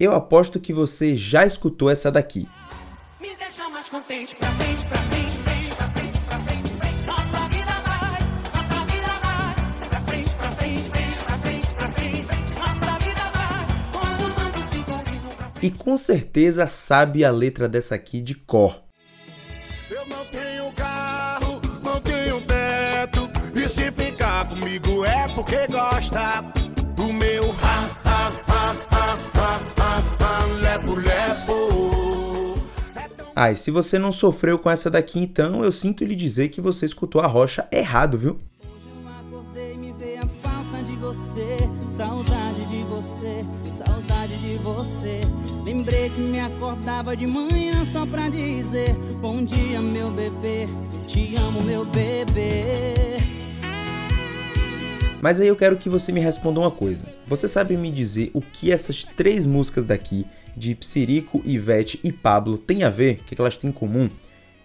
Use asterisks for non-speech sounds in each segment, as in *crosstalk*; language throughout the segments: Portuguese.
Eu aposto que você já escutou essa daqui. Me deixa mais contente pra frente, pra frente, frente, pra frente, pra frente, frente. Nossa vida vai, nossa vida vai. Pra frente, pra frente, frente, pra frente, pra frente, frente. Nossa vida vai. Quando o mundo fica rindo pra frente. E com certeza sabe a letra dessa aqui de cor. Eu não tenho carro, não tenho teto. E se ficar comigo é porque gosta. O meu ha, Ah, e se você não sofreu com essa daqui então, eu sinto lhe dizer que você escutou a rocha errado, viu? Você, saudade de você, saudade de você. Lembrei que me acordava de manhã só pra dizer: Bom dia, meu bebê, te amo, meu bebê. Mas aí eu quero que você me responda uma coisa. Você sabe me dizer o que essas três músicas daqui, de Psirico, Ivete e Pablo, têm a ver? O que elas têm em comum?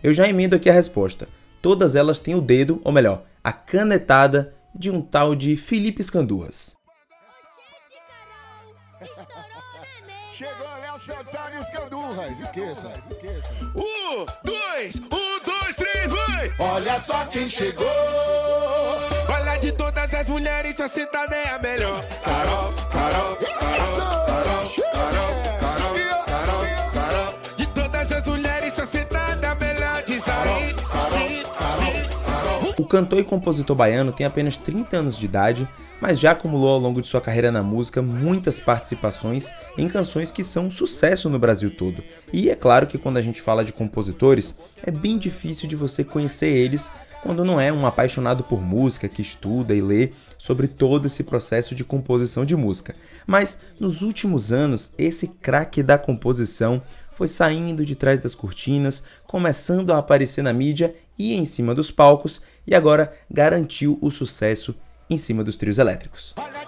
Eu já emendo aqui a resposta. Todas elas têm o dedo, ou melhor, a canetada de um tal de Felipe Escandurras. Chegou Léo Santana e Escandurras. Esqueça, esqueça. Um, dois, um, dois, três, vai! Olha só quem chegou. Olha de todas as mulheres, é a melhor. Carol, Carol, Carol, Carol, Carol, Carol, Carol, Carol. De todas as mulheres, é a melhor. O cantor e compositor baiano tem apenas 30 anos de idade, mas já acumulou ao longo de sua carreira na música muitas participações em canções que são um sucesso no Brasil todo. E é claro que quando a gente fala de compositores, é bem difícil de você conhecer eles quando não é um apaixonado por música que estuda e lê sobre todo esse processo de composição de música. Mas nos últimos anos, esse craque da composição foi saindo de trás das cortinas, começando a aparecer na mídia e em cima dos palcos, e agora garantiu o sucesso em cima dos trios elétricos. Olha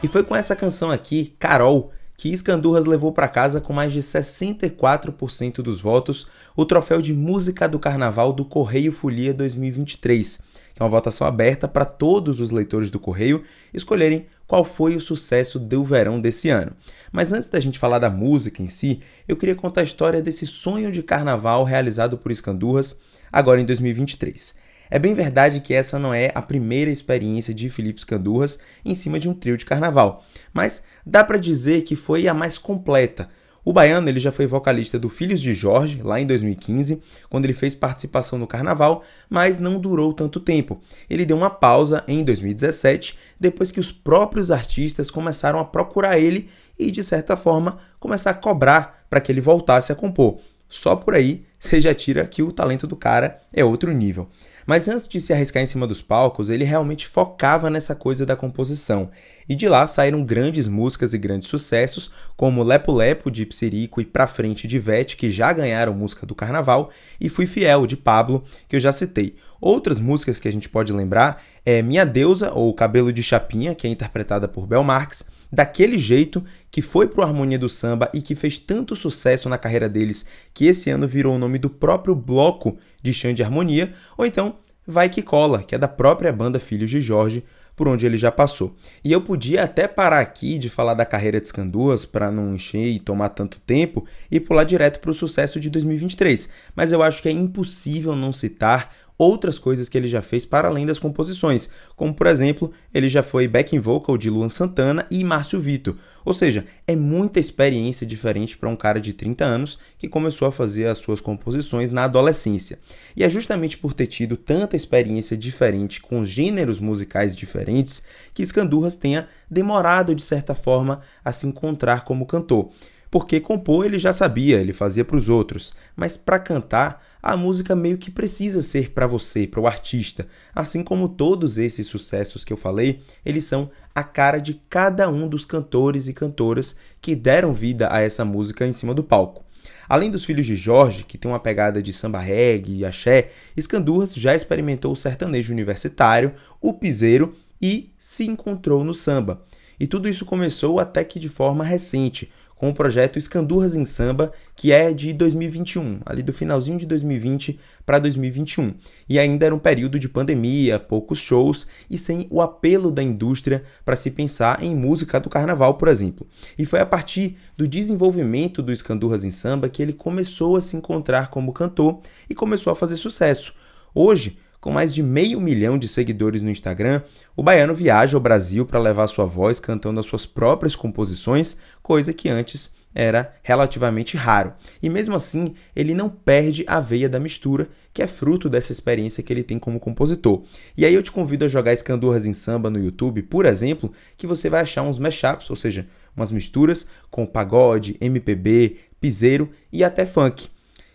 E foi com essa canção aqui, Carol, que Escandurras levou para casa com mais de 64% dos votos o troféu de música do Carnaval do Correio Folia 2023, que é uma votação aberta para todos os leitores do Correio escolherem qual foi o sucesso do verão desse ano. Mas antes da gente falar da música em si, eu queria contar a história desse sonho de carnaval realizado por Escandurras agora em 2023. É bem verdade que essa não é a primeira experiência de Felipe Escandurras em cima de um trio de carnaval, mas dá para dizer que foi a mais completa. O baiano ele já foi vocalista do Filhos de Jorge, lá em 2015, quando ele fez participação no carnaval, mas não durou tanto tempo. Ele deu uma pausa em 2017, depois que os próprios artistas começaram a procurar ele e, de certa forma, começar a cobrar para que ele voltasse a compor. Só por aí *laughs* você já tira que o talento do cara é outro nível. Mas antes de se arriscar em cima dos palcos, ele realmente focava nessa coisa da composição. E de lá saíram grandes músicas e grandes sucessos, como Lepo Lepo de Psirico e Pra Frente de Vete, que já ganharam música do carnaval, e Fui Fiel de Pablo, que eu já citei. Outras músicas que a gente pode lembrar é Minha Deusa, ou Cabelo de Chapinha, que é interpretada por Bel Marx, Daquele Jeito, que foi pro Harmonia do Samba e que fez tanto sucesso na carreira deles que esse ano virou o nome do próprio bloco de chão de harmonia, ou então Vai Que Cola, que é da própria banda Filhos de Jorge, por onde ele já passou. E eu podia até parar aqui de falar da carreira de Scanduas para não encher e tomar tanto tempo e pular direto para o sucesso de 2023, mas eu acho que é impossível não citar outras coisas que ele já fez para além das composições, como por exemplo, ele já foi backing vocal de Luan Santana e Márcio Vito. Ou seja, é muita experiência diferente para um cara de 30 anos que começou a fazer as suas composições na adolescência. E é justamente por ter tido tanta experiência diferente com gêneros musicais diferentes que Scandurras tenha demorado de certa forma a se encontrar como cantor. Porque compor ele já sabia, ele fazia para os outros, mas para cantar a música meio que precisa ser para você, para o artista. Assim como todos esses sucessos que eu falei, eles são a cara de cada um dos cantores e cantoras que deram vida a essa música em cima do palco. Além dos filhos de Jorge, que tem uma pegada de samba reggae e axé, Escandurras já experimentou o sertanejo universitário, o piseiro e se encontrou no samba. E tudo isso começou até que de forma recente, com o projeto Escandurras em Samba, que é de 2021, ali do finalzinho de 2020 para 2021. E ainda era um período de pandemia, poucos shows e sem o apelo da indústria para se pensar em música do carnaval, por exemplo. E foi a partir do desenvolvimento do Escandurras em Samba que ele começou a se encontrar como cantor e começou a fazer sucesso. Hoje, com mais de meio milhão de seguidores no Instagram, o baiano viaja ao Brasil para levar sua voz cantando as suas próprias composições, coisa que antes era relativamente raro. E mesmo assim, ele não perde a veia da mistura, que é fruto dessa experiência que ele tem como compositor. E aí eu te convido a jogar Escandurras em Samba no YouTube, por exemplo, que você vai achar uns mashups, ou seja, umas misturas com pagode, MPB, piseiro e até funk.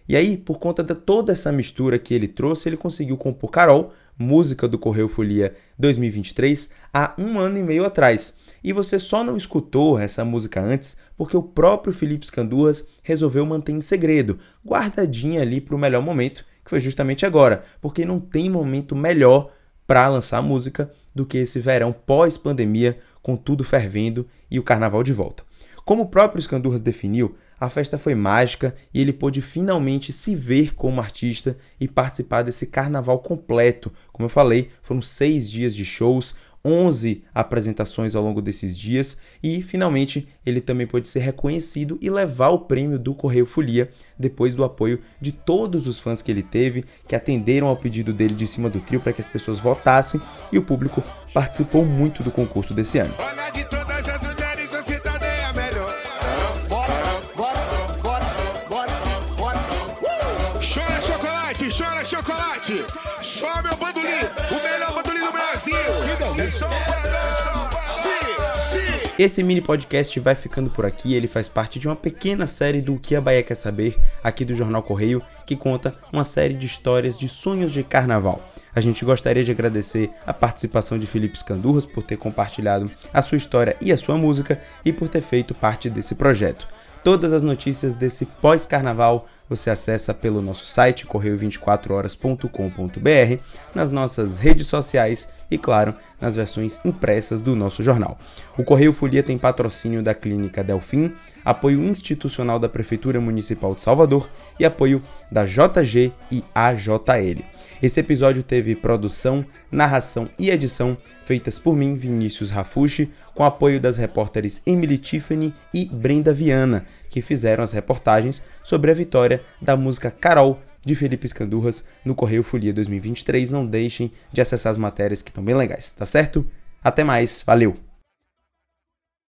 E aí, por conta de toda essa mistura que ele trouxe, ele conseguiu compor Carol, música do Correio Folia 2023, há um ano e meio atrás. E você só não escutou essa música antes porque o próprio Felipe Scandurras resolveu manter em segredo, guardadinha ali para o melhor momento, que foi justamente agora, porque não tem momento melhor para lançar música do que esse verão pós-pandemia, com tudo fervendo e o carnaval de volta. Como o próprio Scandurras definiu, a festa foi mágica e ele pôde finalmente se ver como artista e participar desse carnaval completo. Como eu falei, foram seis dias de shows, 11 apresentações ao longo desses dias e finalmente ele também pôde ser reconhecido e levar o prêmio do Correio Folia depois do apoio de todos os fãs que ele teve, que atenderam ao pedido dele de cima do trio para que as pessoas votassem e o público participou muito do concurso desse ano. Só meu bandolim, o melhor bandolim do Brasil. Só pra dança. Sim, sim. Esse mini podcast vai ficando por aqui. Ele faz parte de uma pequena série do Que a Bahia Quer Saber, aqui do Jornal Correio, que conta uma série de histórias de sonhos de carnaval. A gente gostaria de agradecer a participação de Felipe Scandurras por ter compartilhado a sua história e a sua música e por ter feito parte desse projeto. Todas as notícias desse pós-carnaval você acessa pelo nosso site correio24horas.com.br, nas nossas redes sociais e, claro, nas versões impressas do nosso jornal. O Correio Folia tem patrocínio da Clínica Delfim, apoio institucional da Prefeitura Municipal de Salvador e apoio da JG e AJL. Esse episódio teve produção, narração e edição feitas por mim, Vinícius Rafushi, com apoio das repórteres Emily Tiffany e Brenda Viana, que fizeram as reportagens sobre a vitória da música Carol de Felipe Escandurras no Correio Folia 2023. Não deixem de acessar as matérias que estão bem legais, tá certo? Até mais, valeu!